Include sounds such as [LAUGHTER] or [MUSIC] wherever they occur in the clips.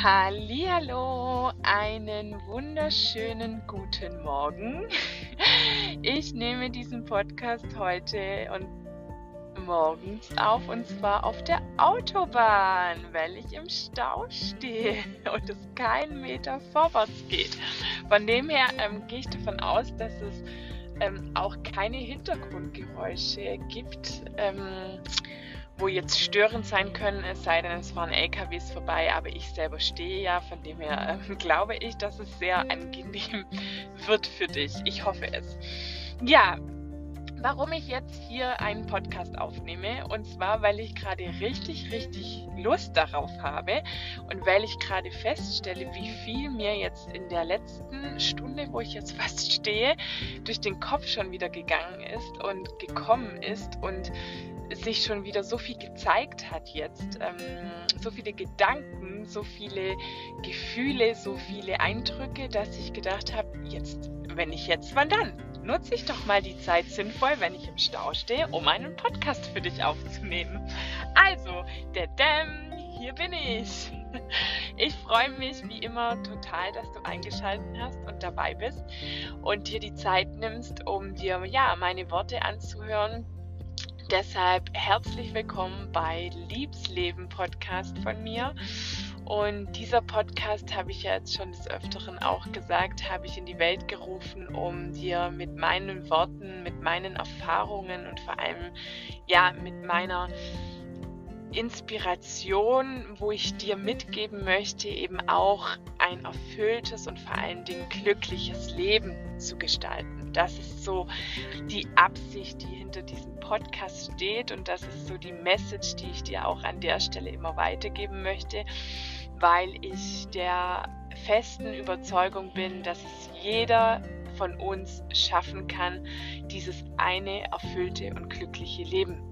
Hallihallo, einen wunderschönen guten Morgen. Ich nehme diesen Podcast heute und morgens auf und zwar auf der Autobahn, weil ich im Stau stehe und es keinen Meter vorwärts geht. Von dem her ähm, gehe ich davon aus, dass es ähm, auch keine Hintergrundgeräusche gibt. Ähm, wo jetzt störend sein können, es sei denn, es fahren LKWs vorbei, aber ich selber stehe ja, von dem her [LAUGHS] äh, glaube ich, dass es sehr angenehm [LAUGHS] wird für dich. Ich hoffe es. Ja, warum ich jetzt hier einen Podcast aufnehme. Und zwar, weil ich gerade richtig, richtig Lust darauf habe und weil ich gerade feststelle, wie viel mir jetzt in der letzten Stunde, wo ich jetzt [LAUGHS] fast stehe, durch den Kopf schon wieder gegangen ist und gekommen ist und sich schon wieder so viel gezeigt hat jetzt, ähm, so viele Gedanken, so viele Gefühle, so viele Eindrücke, dass ich gedacht habe, jetzt, wenn ich jetzt, wann dann? Nutze ich doch mal die Zeit sinnvoll, wenn ich im Stau stehe, um einen Podcast für dich aufzunehmen. Also, der Dämm, hier bin ich. Ich freue mich wie immer total, dass du eingeschaltet hast und dabei bist und dir die Zeit nimmst, um dir ja meine Worte anzuhören, Deshalb herzlich willkommen bei Liebsleben Podcast von mir. Und dieser Podcast habe ich ja jetzt schon des Öfteren auch gesagt, habe ich in die Welt gerufen, um dir mit meinen Worten, mit meinen Erfahrungen und vor allem ja mit meiner Inspiration, wo ich dir mitgeben möchte, eben auch ein erfülltes und vor allen Dingen glückliches Leben zu gestalten. Das ist so die Absicht, die hinter diesem Podcast steht und das ist so die Message, die ich dir auch an der Stelle immer weitergeben möchte, weil ich der festen Überzeugung bin, dass es jeder von uns schaffen kann, dieses eine erfüllte und glückliche Leben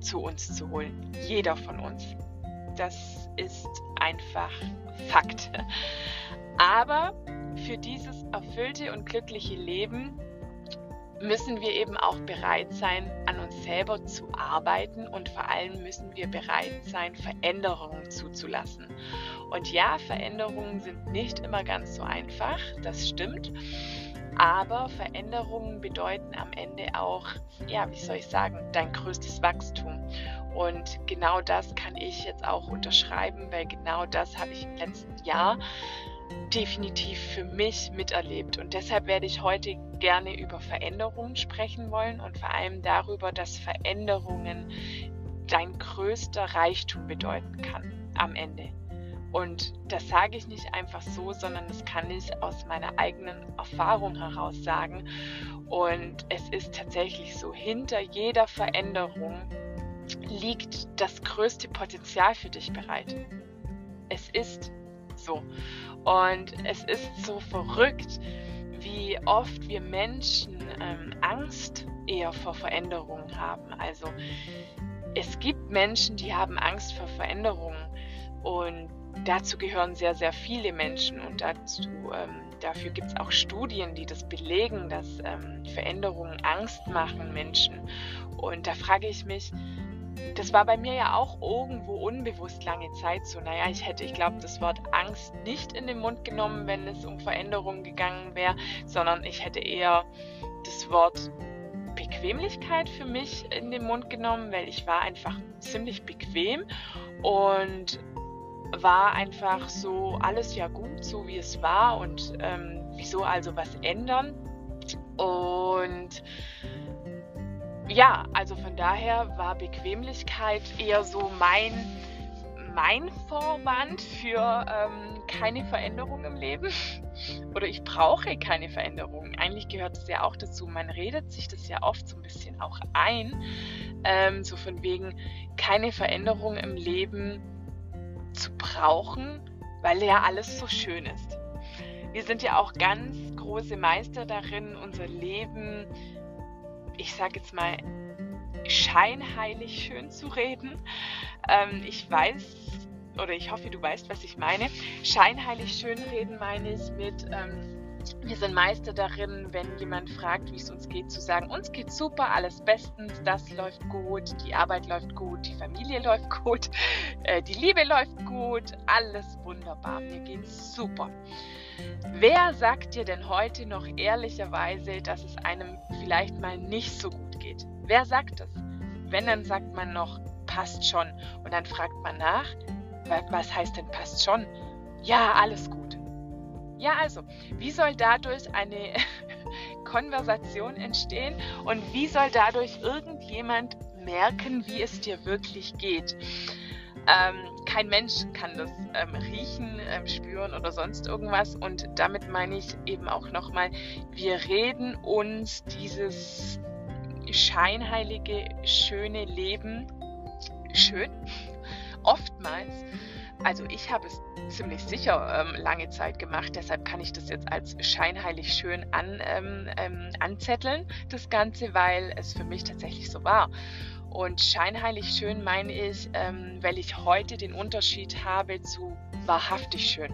zu uns zu holen. Jeder von uns. Das ist einfach Fakt. Aber für dieses erfüllte und glückliche Leben müssen wir eben auch bereit sein, an uns selber zu arbeiten und vor allem müssen wir bereit sein, Veränderungen zuzulassen. Und ja, Veränderungen sind nicht immer ganz so einfach, das stimmt. Aber Veränderungen bedeuten am Ende auch, ja, wie soll ich sagen, dein größtes Wachstum. Und genau das kann ich jetzt auch unterschreiben, weil genau das habe ich im letzten Jahr definitiv für mich miterlebt. Und deshalb werde ich heute gerne über Veränderungen sprechen wollen und vor allem darüber, dass Veränderungen dein größter Reichtum bedeuten kann am Ende. Und das sage ich nicht einfach so, sondern das kann ich aus meiner eigenen Erfahrung heraus sagen. Und es ist tatsächlich so, hinter jeder Veränderung liegt das größte Potenzial für dich bereit. Es ist so. Und es ist so verrückt, wie oft wir Menschen ähm, Angst eher vor Veränderungen haben. Also es gibt Menschen, die haben Angst vor Veränderungen und dazu gehören sehr, sehr viele Menschen und dazu, ähm, dafür gibt es auch Studien, die das belegen, dass ähm, Veränderungen Angst machen Menschen. Und da frage ich mich, das war bei mir ja auch irgendwo unbewusst lange Zeit so. Naja, ich hätte, ich glaube, das Wort Angst nicht in den Mund genommen, wenn es um Veränderungen gegangen wäre, sondern ich hätte eher das Wort Bequemlichkeit für mich in den Mund genommen, weil ich war einfach ziemlich bequem und war einfach so alles ja gut, so wie es war und ähm, wieso also was ändern. Und ja, also von daher war Bequemlichkeit eher so mein, mein Vorwand für ähm, keine Veränderung im Leben. [LAUGHS] Oder ich brauche keine Veränderung. Eigentlich gehört es ja auch dazu. Man redet sich das ja oft so ein bisschen auch ein. Ähm, so von wegen keine Veränderung im Leben zu brauchen, weil ja alles so schön ist. Wir sind ja auch ganz große Meister darin, unser Leben, ich sage jetzt mal, scheinheilig schön zu reden. Ähm, ich weiß, oder ich hoffe, du weißt, was ich meine. Scheinheilig schön reden meine ich mit, ähm, wir sind Meister darin, wenn jemand fragt, wie es uns geht, zu sagen, uns geht super, alles bestens, das läuft gut, die Arbeit läuft gut, die Familie [LAUGHS] läuft gut, äh, die Liebe läuft gut, alles wunderbar, mir geht's super. Wer sagt dir denn heute noch ehrlicherweise, dass es einem vielleicht mal nicht so gut geht? Wer sagt das? Wenn, dann sagt man noch, passt schon. Und dann fragt man nach, was heißt denn passt schon? Ja, alles gut. Ja, also, wie soll dadurch eine [LAUGHS] Konversation entstehen und wie soll dadurch irgendjemand merken, wie es dir wirklich geht? Ähm, kein Mensch kann das ähm, riechen, ähm, spüren oder sonst irgendwas. Und damit meine ich eben auch nochmal, wir reden uns dieses scheinheilige, schöne Leben schön, [LAUGHS] oftmals also ich habe es ziemlich sicher ähm, lange Zeit gemacht, deshalb kann ich das jetzt als scheinheilig schön an, ähm, ähm, anzetteln, das Ganze, weil es für mich tatsächlich so war. Und scheinheilig schön meine ich, ähm, weil ich heute den Unterschied habe zu wahrhaftig schön.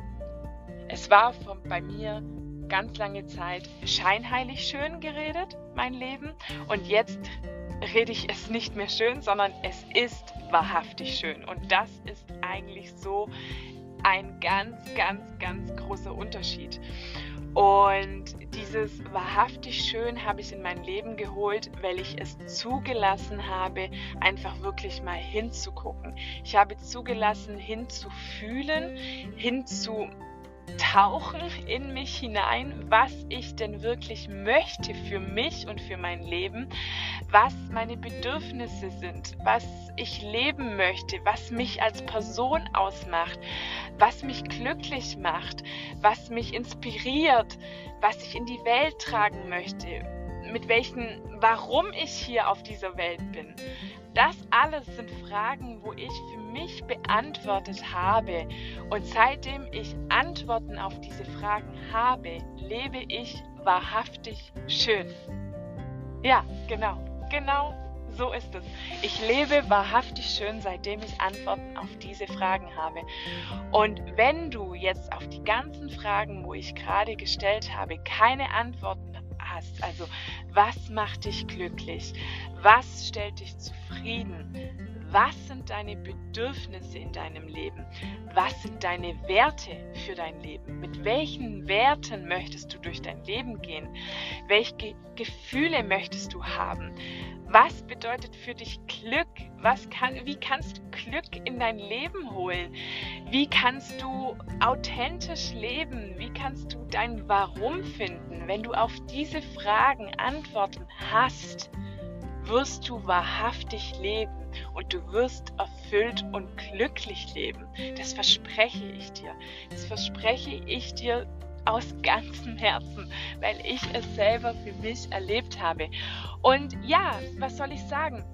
Es war von, bei mir ganz lange Zeit scheinheilig schön geredet, mein Leben. Und jetzt rede ich es nicht mehr schön, sondern es ist wahrhaftig schön. Und das ist eigentlich so ein ganz, ganz, ganz großer Unterschied. Und dieses wahrhaftig schön habe ich in mein Leben geholt, weil ich es zugelassen habe, einfach wirklich mal hinzugucken. Ich habe zugelassen, hinzufühlen, hinzu tauchen in mich hinein, was ich denn wirklich möchte für mich und für mein Leben, was meine Bedürfnisse sind, was ich leben möchte, was mich als Person ausmacht, was mich glücklich macht, was mich inspiriert, was ich in die Welt tragen möchte, mit welchen, warum ich hier auf dieser Welt bin. Das alles sind Fragen, wo ich für mich beantwortet habe. Und seitdem ich Antworten auf diese Fragen habe, lebe ich wahrhaftig schön. Ja, genau, genau so ist es. Ich lebe wahrhaftig schön, seitdem ich Antworten auf diese Fragen habe. Und wenn du jetzt auf die ganzen Fragen, wo ich gerade gestellt habe, keine Antworten hast, also was macht dich glücklich, was stellt dich zufrieden, was sind deine Bedürfnisse in deinem Leben? Was sind deine Werte für dein Leben? Mit welchen Werten möchtest du durch dein Leben gehen? Welche Ge Gefühle möchtest du haben? Was bedeutet für dich Glück? Was kann, wie kannst du Glück in dein Leben holen? Wie kannst du authentisch leben? Wie kannst du dein Warum finden? Wenn du auf diese Fragen Antworten hast, wirst du wahrhaftig leben und du wirst erfüllt und glücklich leben. Das verspreche ich dir. Das verspreche ich dir aus ganzem Herzen, weil ich es selber für mich erlebt habe. Und ja, was soll ich sagen?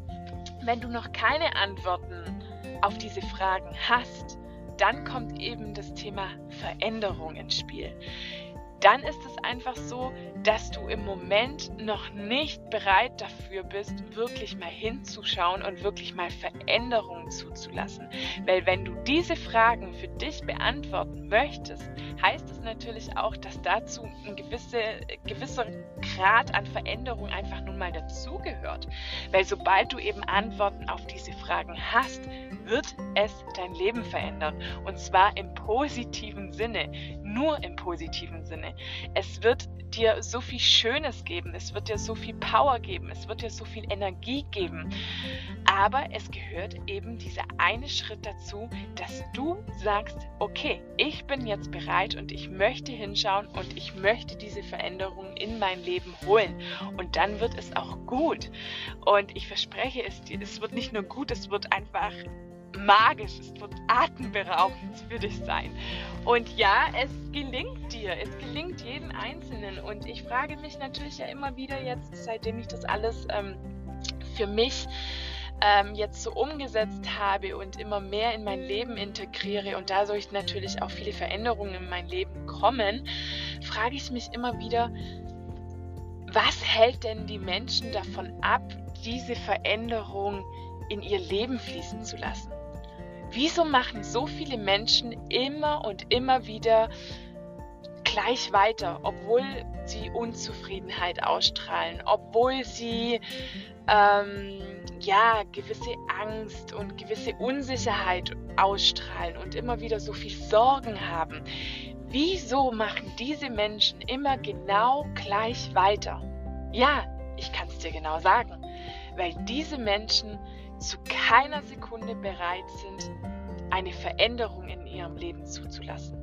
Wenn du noch keine Antworten auf diese Fragen hast, dann kommt eben das Thema Veränderung ins Spiel dann ist es einfach so, dass du im Moment noch nicht bereit dafür bist, wirklich mal hinzuschauen und wirklich mal Veränderungen zuzulassen. Weil wenn du diese Fragen für dich beantworten möchtest, heißt es natürlich auch, dass dazu ein gewisse, gewisser Grad an Veränderung einfach nun mal dazugehört. Weil sobald du eben Antworten auf diese Fragen hast, wird es dein Leben verändern. Und zwar im positiven Sinne, nur im positiven Sinne. Es wird dir so viel Schönes geben, es wird dir so viel Power geben, es wird dir so viel Energie geben. Aber es gehört eben dieser eine Schritt dazu, dass du sagst, okay, ich bin jetzt bereit und ich möchte hinschauen und ich möchte diese Veränderung in mein Leben holen. Und dann wird es auch gut. Und ich verspreche es dir, es wird nicht nur gut, es wird einfach magisch, es wird atemberaubend für dich sein. Und ja, es gelingt dir, es gelingt jedem Einzelnen. Und ich frage mich natürlich ja immer wieder jetzt, seitdem ich das alles ähm, für mich ähm, jetzt so umgesetzt habe und immer mehr in mein Leben integriere und dadurch natürlich auch viele Veränderungen in mein Leben kommen, frage ich mich immer wieder, was hält denn die Menschen davon ab, diese Veränderung in ihr Leben fließen zu lassen? Wieso machen so viele Menschen immer und immer wieder gleich weiter, obwohl sie Unzufriedenheit ausstrahlen, obwohl sie ähm, ja gewisse Angst und gewisse Unsicherheit ausstrahlen und immer wieder so viel Sorgen haben. Wieso machen diese Menschen immer genau gleich weiter? Ja, ich kann es dir genau sagen, weil diese Menschen zu keiner Sekunde bereit sind, eine Veränderung in ihrem Leben zuzulassen.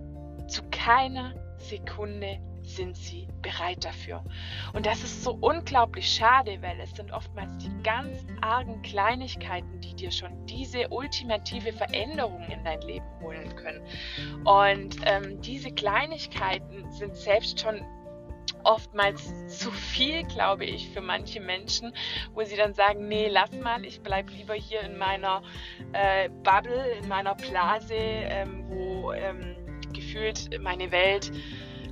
Zu keiner Sekunde sind sie bereit dafür. Und das ist so unglaublich schade, weil es sind oftmals die ganz argen Kleinigkeiten, die dir schon diese ultimative Veränderung in dein Leben holen können. Und ähm, diese Kleinigkeiten sind selbst schon oftmals zu viel, glaube ich, für manche Menschen, wo sie dann sagen, nee, lass mal, ich bleibe lieber hier in meiner äh, Bubble, in meiner Blase, ähm, wo ähm, gefühlt meine Welt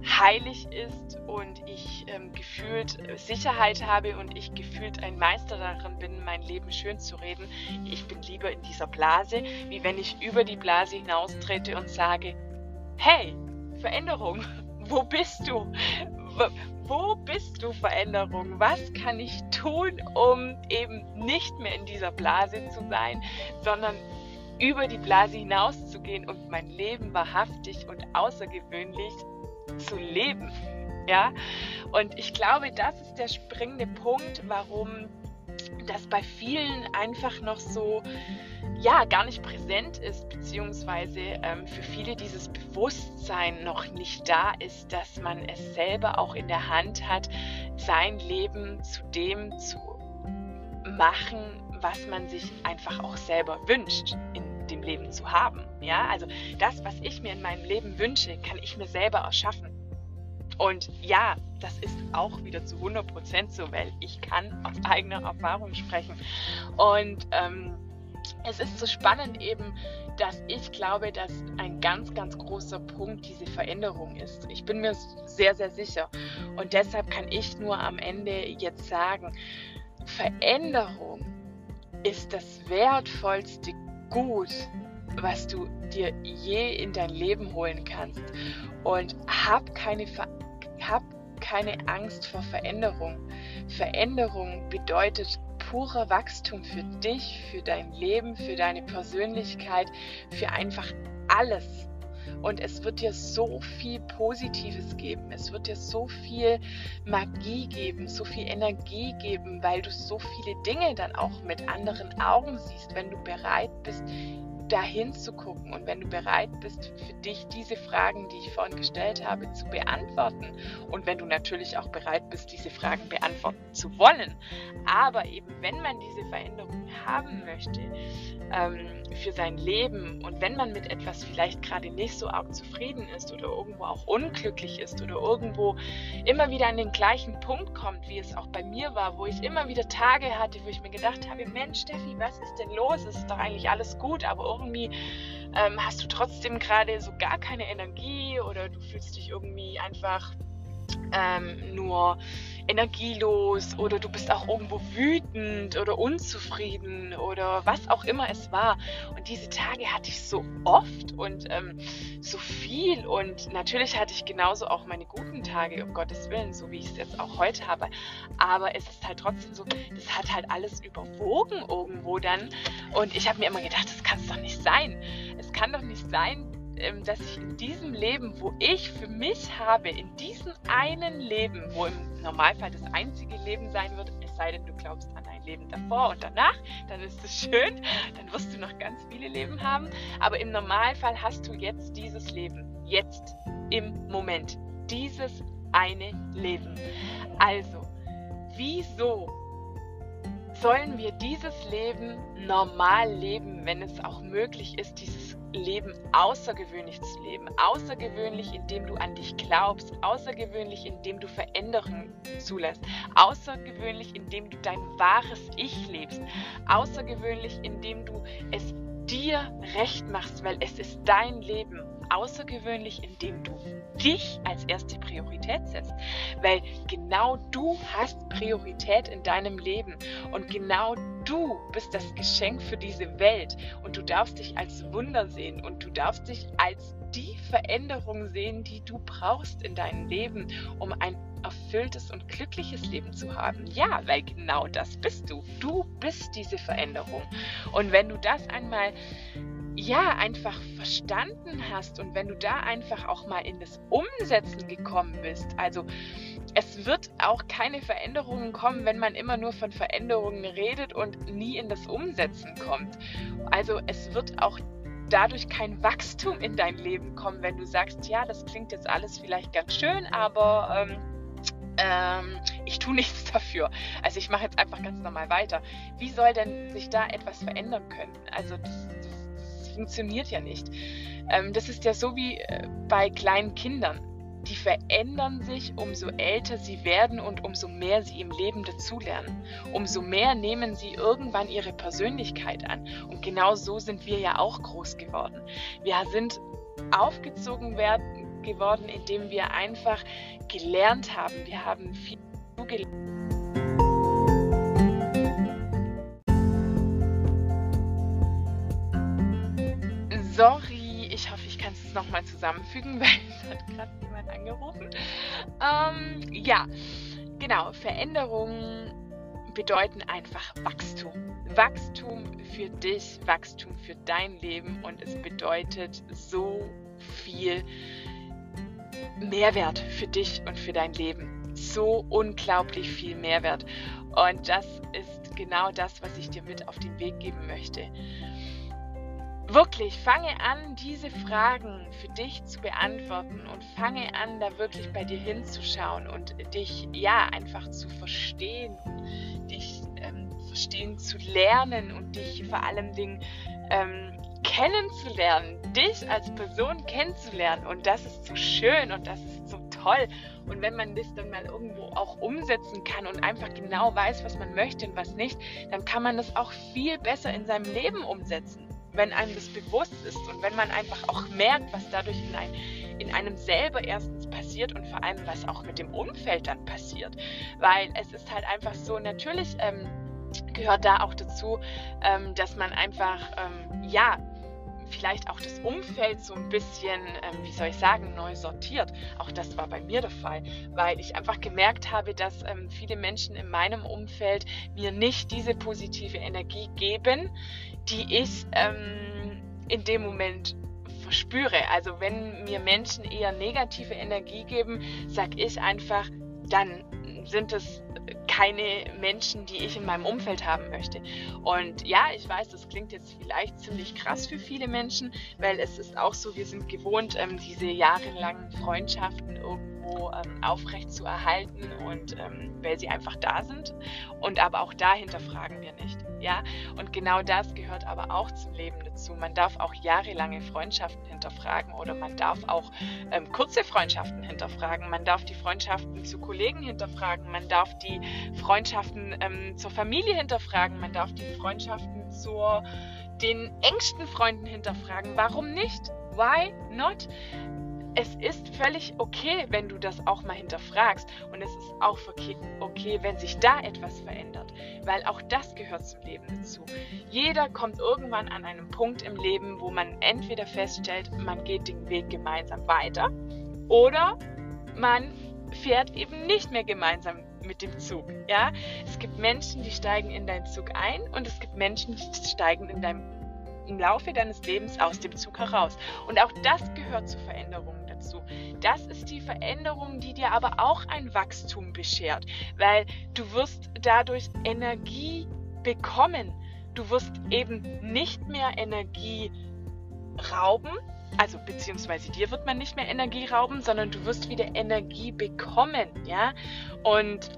heilig ist und ich ähm, gefühlt Sicherheit habe und ich gefühlt ein Meister darin bin, mein Leben schön zu reden. Ich bin lieber in dieser Blase, wie wenn ich über die Blase hinaustrete und sage, hey, Veränderung, [LAUGHS] wo bist du? Wo bist du Veränderung? Was kann ich tun, um eben nicht mehr in dieser Blase zu sein, sondern über die Blase hinauszugehen und mein Leben wahrhaftig und außergewöhnlich zu leben. Ja, und ich glaube, das ist der springende Punkt, warum das bei vielen einfach noch so ja gar nicht präsent ist, beziehungsweise ähm, für viele dieses Bewusstsein noch nicht da ist, dass man es selber auch in der Hand hat, sein Leben zu dem zu machen, was man sich einfach auch selber wünscht in dem Leben zu haben. Ja, also das, was ich mir in meinem Leben wünsche, kann ich mir selber erschaffen. Und ja, das ist auch wieder zu 100% so, weil ich kann aus eigener Erfahrung sprechen. Und ähm, es ist so spannend eben, dass ich glaube, dass ein ganz, ganz großer Punkt diese Veränderung ist. Ich bin mir sehr, sehr sicher. Und deshalb kann ich nur am Ende jetzt sagen, Veränderung ist das wertvollste Gut, was du dir je in dein Leben holen kannst. Und hab keine Veränderung hab keine Angst vor Veränderung. Veränderung bedeutet purer Wachstum für dich, für dein Leben, für deine Persönlichkeit, für einfach alles. Und es wird dir so viel Positives geben. Es wird dir so viel Magie geben, so viel Energie geben, weil du so viele Dinge dann auch mit anderen Augen siehst, wenn du bereit bist, dahin zu gucken und wenn du bereit bist, für dich diese Fragen, die ich vorhin gestellt habe, zu beantworten und wenn du natürlich auch bereit bist, diese Fragen beantworten zu wollen, aber eben wenn man diese Veränderung haben möchte ähm, für sein Leben und wenn man mit etwas vielleicht gerade nicht so arg zufrieden ist oder irgendwo auch unglücklich ist oder irgendwo immer wieder an den gleichen Punkt kommt, wie es auch bei mir war, wo ich immer wieder Tage hatte, wo ich mir gedacht habe, Mensch, Steffi, was ist denn los? Es ist doch eigentlich alles gut, aber irgendwie ähm, hast du trotzdem gerade so gar keine Energie oder du fühlst dich irgendwie einfach ähm, nur energielos oder du bist auch irgendwo wütend oder unzufrieden oder was auch immer es war. Und diese Tage hatte ich so oft und ähm, so viel und natürlich hatte ich genauso auch meine guten Tage, um Gottes Willen, so wie ich es jetzt auch heute habe. Aber es ist halt trotzdem so, das hat halt alles überwogen irgendwo dann. Und ich habe mir immer gedacht, das kann es doch nicht sein. Es kann doch nicht sein, dass ich in diesem Leben, wo ich für mich habe, in diesem einen Leben, wo im Normalfall das einzige Leben sein wird, es sei denn, du glaubst an ein Leben davor und danach, dann ist es schön, dann wirst du noch ganz viele Leben haben. Aber im Normalfall hast du jetzt dieses Leben, jetzt im Moment, dieses eine Leben. Also, wieso sollen wir dieses Leben normal leben, wenn es auch möglich ist, dieses Leben außergewöhnlich zu leben. Außergewöhnlich, indem du an dich glaubst. Außergewöhnlich, indem du Veränderungen zulässt. Außergewöhnlich, indem du dein wahres Ich lebst. Außergewöhnlich, indem du es dir recht machst, weil es ist dein Leben. Außergewöhnlich, indem du dich als erste Priorität setzt, weil genau du hast Priorität in deinem Leben. Und genau Du bist das Geschenk für diese Welt. Und du darfst dich als Wunder sehen. Und du darfst dich als die Veränderung sehen, die du brauchst in deinem Leben, um ein erfülltes und glückliches Leben zu haben. Ja, weil genau das bist du. Du bist diese Veränderung. Und wenn du das einmal ja, einfach verstanden hast und wenn du da einfach auch mal in das Umsetzen gekommen bist, also es wird auch keine Veränderungen kommen, wenn man immer nur von Veränderungen redet und nie in das Umsetzen kommt. Also es wird auch dadurch kein Wachstum in dein Leben kommen, wenn du sagst, ja, das klingt jetzt alles vielleicht ganz schön, aber ähm, ähm, ich tue [LAUGHS] nichts dafür. Also ich mache jetzt einfach ganz normal weiter. Wie soll denn sich da etwas verändern können? Also das, das, das funktioniert ja nicht. Ähm, das ist ja so wie äh, bei kleinen Kindern. Die verändern sich, umso älter sie werden und umso mehr sie im Leben dazulernen. Umso mehr nehmen sie irgendwann ihre Persönlichkeit an. Und genau so sind wir ja auch groß geworden. Wir sind aufgezogen werden, geworden, indem wir einfach gelernt haben. Wir haben viel gelernt. Sorry, ich hoffe, ich kann es nochmal zusammenfügen, [LAUGHS] weil es hat gerade jemand angerufen. Ähm, ja, genau, Veränderungen bedeuten einfach Wachstum. Wachstum für dich, Wachstum für dein Leben und es bedeutet so viel Mehrwert für dich und für dein Leben. So unglaublich viel Mehrwert. Und das ist genau das, was ich dir mit auf den Weg geben möchte. Wirklich, fange an, diese Fragen für dich zu beantworten und fange an, da wirklich bei dir hinzuschauen und dich ja einfach zu verstehen, dich ähm, verstehen zu lernen und dich vor allem Dingen ähm, kennenzulernen, dich als Person kennenzulernen. Und das ist so schön und das ist so toll. Und wenn man das dann mal irgendwo auch umsetzen kann und einfach genau weiß, was man möchte und was nicht, dann kann man das auch viel besser in seinem Leben umsetzen, wenn einem das bewusst ist und wenn man einfach auch merkt, was dadurch in, ein, in einem selber erstens passiert und vor allem, was auch mit dem Umfeld dann passiert. Weil es ist halt einfach so, natürlich ähm, gehört da auch dazu, ähm, dass man einfach, ähm, ja, vielleicht auch das Umfeld so ein bisschen, ähm, wie soll ich sagen, neu sortiert. Auch das war bei mir der Fall, weil ich einfach gemerkt habe, dass ähm, viele Menschen in meinem Umfeld mir nicht diese positive Energie geben, die ich ähm, in dem Moment verspüre. Also wenn mir Menschen eher negative Energie geben, sag ich einfach, dann sind es keine Menschen, die ich in meinem Umfeld haben möchte. Und ja, ich weiß, das klingt jetzt vielleicht ziemlich krass für viele Menschen, weil es ist auch so, wir sind gewohnt, ähm, diese jahrelangen Freundschaften irgendwo ähm, aufrecht zu erhalten und ähm, weil sie einfach da sind. Und aber auch da hinterfragen wir nicht. Ja, und genau das gehört aber auch zum Leben dazu. Man darf auch jahrelange Freundschaften hinterfragen oder man darf auch ähm, kurze Freundschaften hinterfragen. Man darf die Freundschaften zu Kollegen hinterfragen. Man darf die Freundschaften ähm, zur Familie hinterfragen. Man darf die Freundschaften zu den engsten Freunden hinterfragen. Warum nicht? Why not? Es ist völlig okay, wenn du das auch mal hinterfragst. Und es ist auch okay, wenn sich da etwas verändert. Weil auch das gehört zum Leben dazu. Jeder kommt irgendwann an einem Punkt im Leben, wo man entweder feststellt, man geht den Weg gemeinsam weiter oder man fährt eben nicht mehr gemeinsam mit dem Zug. Ja? Es gibt Menschen, die steigen in deinen Zug ein und es gibt Menschen, die steigen in deinem im Laufe deines Lebens aus dem Zug heraus. Und auch das gehört zur Veränderung dazu. Das ist die Veränderung, die dir aber auch ein Wachstum beschert, weil du wirst dadurch Energie bekommen. Du wirst eben nicht mehr Energie rauben, also beziehungsweise dir wird man nicht mehr Energie rauben, sondern du wirst wieder Energie bekommen, ja. Und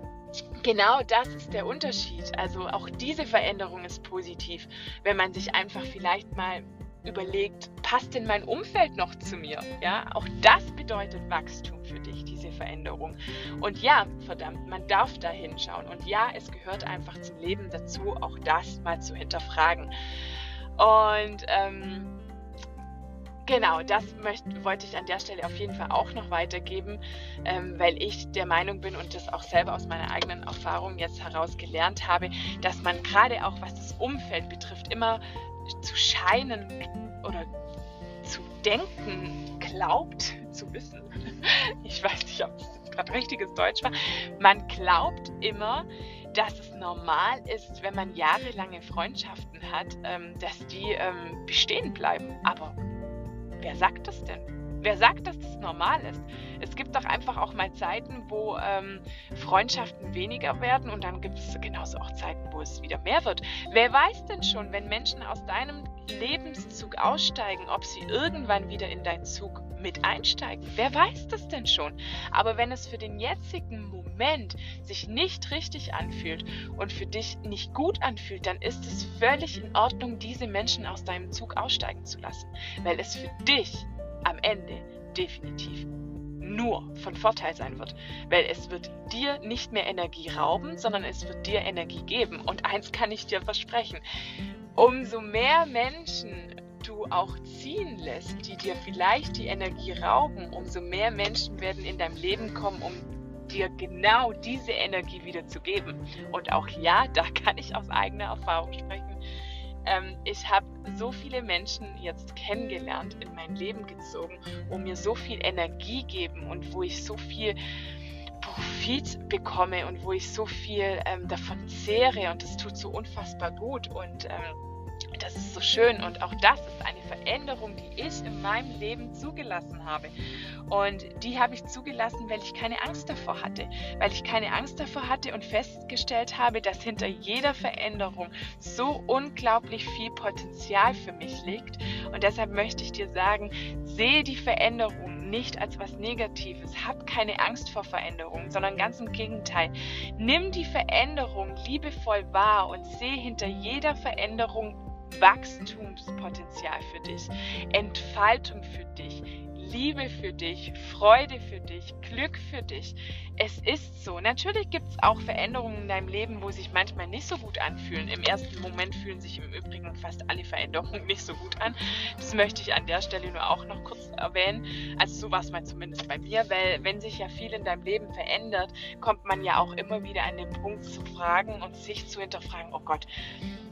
Genau das ist der Unterschied. Also auch diese Veränderung ist positiv, wenn man sich einfach vielleicht mal überlegt, passt denn mein Umfeld noch zu mir? Ja, auch das bedeutet Wachstum für dich, diese Veränderung. Und ja, verdammt, man darf da hinschauen. Und ja, es gehört einfach zum Leben dazu, auch das mal zu hinterfragen. Und ähm, genau, das möchte, wollte ich an der Stelle auf jeden Fall auch noch weitergeben, ähm, weil ich der Meinung bin und das auch selber aus meiner eigenen Erfahrung jetzt heraus gelernt habe, dass man gerade auch was das Umfeld betrifft, immer zu scheinen oder zu denken glaubt zu wissen. [LAUGHS] Ich weiß nicht, ob das gerade richtiges Deutsch war. Man glaubt immer, dass es normal ist, wenn man jahrelange Freundschaften hat, ähm, dass die ähm, bestehen bleiben. Aber wer sagt das denn? Wer sagt, dass das normal ist? Es gibt doch einfach auch mal Zeiten, wo ähm, Freundschaften weniger werden und dann gibt es genauso auch Zeiten, wo es wieder mehr wird. Wer weiß denn schon, wenn Menschen aus deinem Lebenszug aussteigen, ob sie irgendwann wieder in deinen Zug mit einsteigen? Wer weiß das denn schon? Aber wenn es für den jetzigen Moment sich nicht richtig anfühlt und für dich nicht gut anfühlt, dann ist es völlig in Ordnung, diese Menschen aus deinem Zug aussteigen zu lassen, weil es für dich am Ende definitiv nur von Vorteil sein wird, weil es wird dir nicht mehr Energie rauben, sondern es wird dir Energie geben. Und eins kann ich dir versprechen, umso mehr Menschen du auch ziehen lässt, die dir vielleicht die Energie rauben, umso mehr Menschen werden in dein Leben kommen, um dir genau diese Energie wieder zu geben. Und auch ja, [LAUGHS] da kann ich aus eigener Erfahrung sprechen. Ähm, ich habe so viele Menschen jetzt kennengelernt, in mein Leben gezogen, wo mir so viel Energie geben und wo ich so viel Profit bekomme und wo ich so viel ähm, davon zehre und das tut so unfassbar gut und ähm, ist so schön und auch das ist eine Veränderung, die ich in meinem Leben zugelassen habe. Und die habe ich zugelassen, weil ich keine Angst davor hatte. Weil ich keine Angst davor hatte und festgestellt habe, dass hinter jeder Veränderung so unglaublich viel Potenzial für mich liegt. Und deshalb möchte ich dir sagen, sehe die Veränderung nicht als was Negatives. Hab keine Angst vor Veränderungen, sondern ganz im Gegenteil. Nimm die Veränderung liebevoll wahr und sehe hinter jeder Veränderung Wachstumspotenzial für dich, Entfaltung für dich, Liebe für dich, Freude für dich, Glück für dich. Es ist so. Natürlich gibt es auch Veränderungen in deinem Leben, wo sich manchmal nicht so gut anfühlen. Im ersten Moment fühlen sich im Übrigen fast alle Veränderungen nicht so gut an. Das möchte ich an der Stelle nur auch noch kurz erwähnen. Also so war es mal zumindest bei mir, weil wenn sich ja viel in deinem Leben verändert, kommt man ja auch immer wieder an den Punkt zu fragen und sich zu hinterfragen, oh Gott,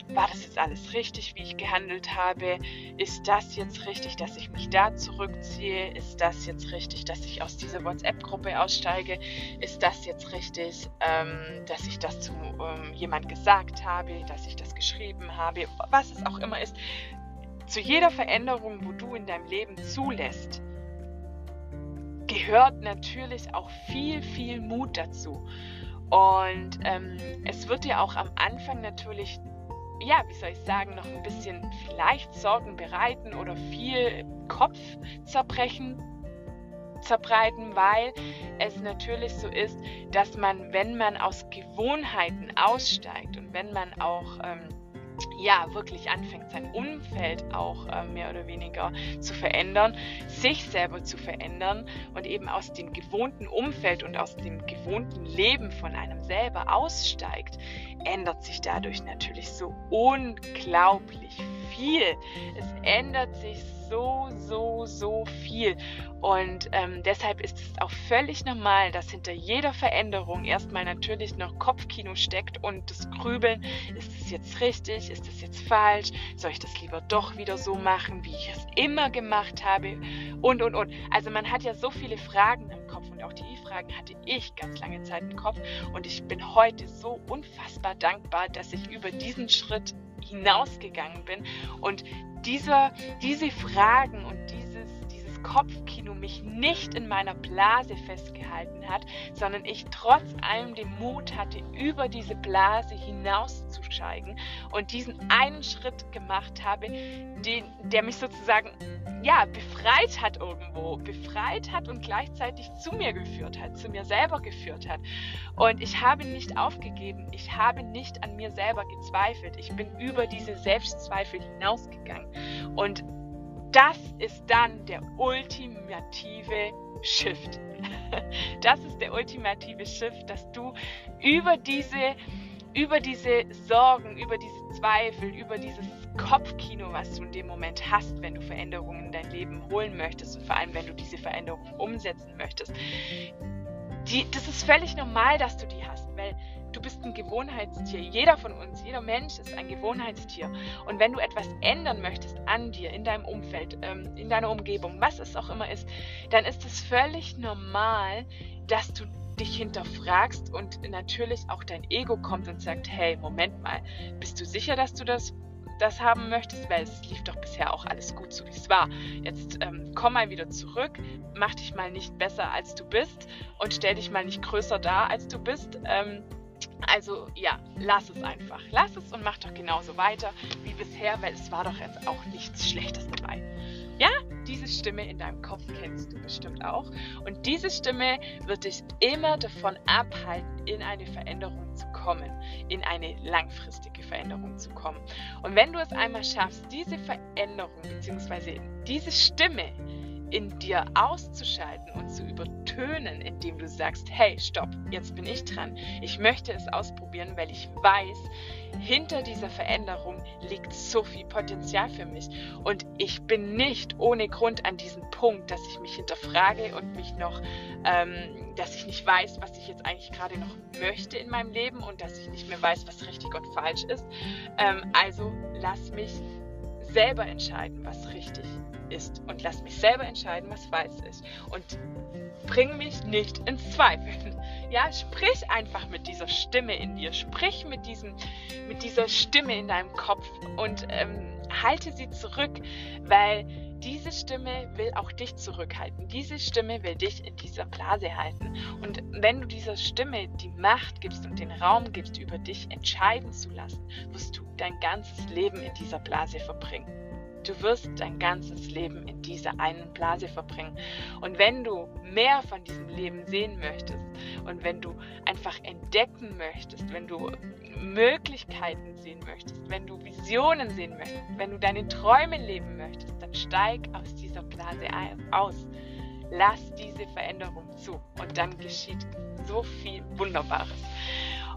war das jetzt alles richtig, wie ich gehandelt habe? Ist das jetzt richtig, dass ich mich da zurückziehe? Ist das jetzt richtig, dass ich aus dieser WhatsApp-Gruppe aussteige? Ist das jetzt richtig, ähm, dass ich das zu ähm, jemand gesagt habe, dass ich das geschrieben habe? Was es auch immer ist. Zu jeder Veränderung, wo du in deinem Leben zulässt, gehört natürlich auch viel, viel Mut dazu. Und ähm, es wird dir auch am Anfang natürlich ja, wie soll ich sagen, noch ein bisschen vielleicht Sorgen bereiten oder viel Kopfzerbrechen zerbreiten, weil es natürlich so ist, dass man, wenn man aus Gewohnheiten aussteigt und wenn man auch ähm, ja wirklich anfängt, sein Umfeld auch äh, mehr oder weniger zu verändern, sich selber zu verändern und eben aus dem gewohnten Umfeld und aus dem gewohnten Leben von einem selber aussteigt, ändert sich dadurch natürlich so unglaublich viel. Es ändert sich so, so, so viel. Und ähm, deshalb ist es auch völlig normal, dass hinter jeder Veränderung erstmal natürlich noch Kopfkino steckt und das Grübeln, ist es jetzt richtig, ist es jetzt falsch, soll ich das lieber doch wieder so machen, wie ich es immer gemacht habe und, und, und. Also man hat ja so viele Fragen im Kopf und auch die Fragen hatte ich ganz lange Zeit im Kopf und ich bin heute so unfassbar dankbar, dass ich über diesen Schritt hinausgegangen bin und dieser, diese Fragen und dieses Kopfkino mich nicht in meiner Blase festgehalten hat, sondern ich trotz allem den Mut hatte, über diese Blase hinauszusteigen und diesen einen Schritt gemacht habe, den, der mich sozusagen ja, befreit hat irgendwo, befreit hat und gleichzeitig zu mir geführt hat, zu mir selber geführt hat. Und ich habe nicht aufgegeben, ich habe nicht an mir selber gezweifelt, ich bin über diese Selbstzweifel hinausgegangen. Und das ist dann der ultimative Shift. [LAUGHS] Das ist der ultimative Shift, dass du über diese, über diese Sorgen, über diese Zweifel, über dieses Kopfkino, was du in dem Moment hast, wenn du Veränderungen in dein Leben holen möchtest und vor allem, wenn du diese Veränderungen umsetzen möchtest, die, das ist völlig normal, dass du die hast, weil du bist ein Gewohnheitstier. Jeder von uns, jeder Mensch ist ein Gewohnheitstier. Und wenn du etwas ändern möchtest an dir, in deinem Umfeld, ähm, in deiner Umgebung, was es auch immer ist, dann ist es völlig normal, dass du dich hinterfragst und natürlich auch dein Ego kommt und sagt, hey, Moment mal, bist du sicher, dass du das das haben möchtest, weil es lief doch bisher auch alles gut, so wie es war. Jetzt ähm, komm mal wieder zurück, mach dich mal nicht besser, als du bist und stell dich mal nicht größer dar, als du bist. Ähm, also ja, lass es einfach. Lass es und mach doch genauso weiter wie bisher, weil es war doch jetzt auch nichts Schlechtes dabei. Ja, diese Stimme in deinem Kopf kennst du bestimmt auch. Und diese Stimme wird dich immer davon abhalten, in eine Veränderung zu kommen, in eine langfristige Veränderung zu kommen. Und wenn du es einmal schaffst, diese Veränderung bzw. diese Stimme in dir auszuschalten und zu übertönen, indem du sagst, hey, stopp, jetzt bin ich dran. Ich möchte es ausprobieren, weil ich weiß, hinter dieser Veränderung liegt so viel Potenzial für mich. Und ich bin nicht ohne Grund an diesem Punkt, dass ich mich hinterfrage und mich noch, ähm, dass ich nicht weiß, was ich jetzt eigentlich gerade noch möchte in meinem Leben und dass ich nicht mehr weiß, was richtig und falsch ist. Ähm, also lass mich selber entscheiden, was richtig ist. Und lass mich selber entscheiden, was falsch ist. Und bring mich nicht ins Zweifeln. [LAUGHS] Ja, sprich einfach mit dieser Stimme in dir, sprich mit diesem, mit dieser Stimme in deinem Kopf. Und ähm, halte sie zurück, weil diese Stimme will auch dich zurückhalten. Diese Stimme will dich in dieser Blase halten. Und wenn du dieser Stimme die Macht gibst und den Raum gibst, über dich entscheiden zu lassen, wirst du dein ganzes Leben in dieser Blase verbringen. Du wirst dein ganzes Leben in dieser einen Blase verbringen. Und wenn du mehr von diesem Leben sehen möchtest und wenn du einfach entdecken möchtest, wenn du Möglichkeiten sehen möchtest, wenn du Visionen sehen möchtest, wenn du deine Träume leben möchtest, dann steig aus dieser Blase aus. Lass diese Veränderung zu und dann geschieht so viel Wunderbares.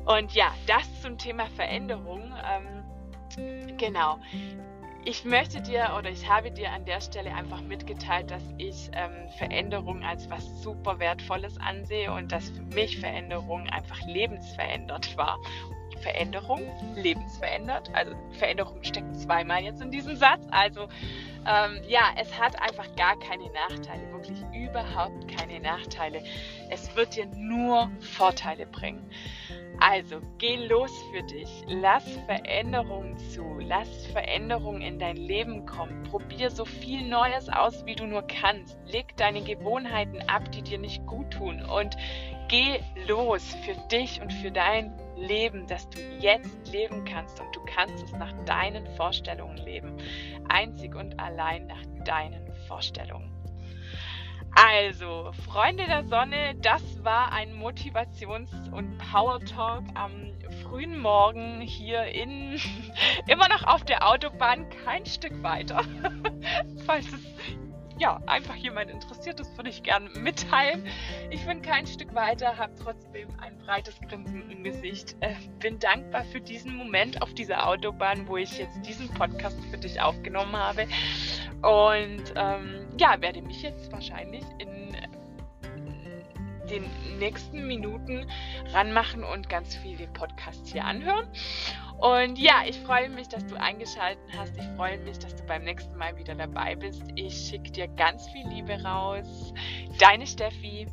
Und ja, das zum Thema Veränderung. Ähm, genau ich möchte dir oder ich habe dir an der Stelle einfach mitgeteilt, dass ich ähm, Veränderung als was super Wertvolles ansehe und dass für mich Veränderung einfach lebensverändert war. Veränderung, lebensverändert. Also Veränderung steckt zweimal jetzt in diesem Satz. Also ähm, ja, es hat einfach gar keine Nachteile, wirklich überhaupt keine Nachteile. Es wird dir nur Vorteile bringen. Also, geh los für dich. Lass Veränderungen zu. Lass Veränderungen in dein Leben kommen. Probier so viel Neues aus, wie du nur kannst. Leg deine Gewohnheiten ab, die dir nicht gut tun. Und geh los für dich und für dein Leben, das du jetzt leben kannst. Und du kannst es nach deinen Vorstellungen leben. Einzig und allein nach deinen Vorstellungen. Also, Freunde der Sonne, das war ein Motivations- und Power-Talk am frühen Morgen hier in, [LAUGHS] immer noch auf der Autobahn, kein Stück weiter. [LAUGHS] Falls es ja, einfach jemand interessiert, das würde ich gerne mitteilen. Ich bin kein Stück weiter, habe trotzdem ein breites Grinsen im Gesicht. Äh, bin dankbar für diesen Moment auf dieser Autobahn, wo ich jetzt diesen Podcast für dich aufgenommen habe. Und ähm, ja, werde mich jetzt wahrscheinlich in den nächsten Minuten ranmachen und ganz viel den Podcast hier anhören. Und ja, ich freue mich, dass du eingeschaltet hast. Ich freue mich, dass du beim nächsten Mal wieder dabei bist. Ich schicke dir ganz viel Liebe raus. Deine Steffi.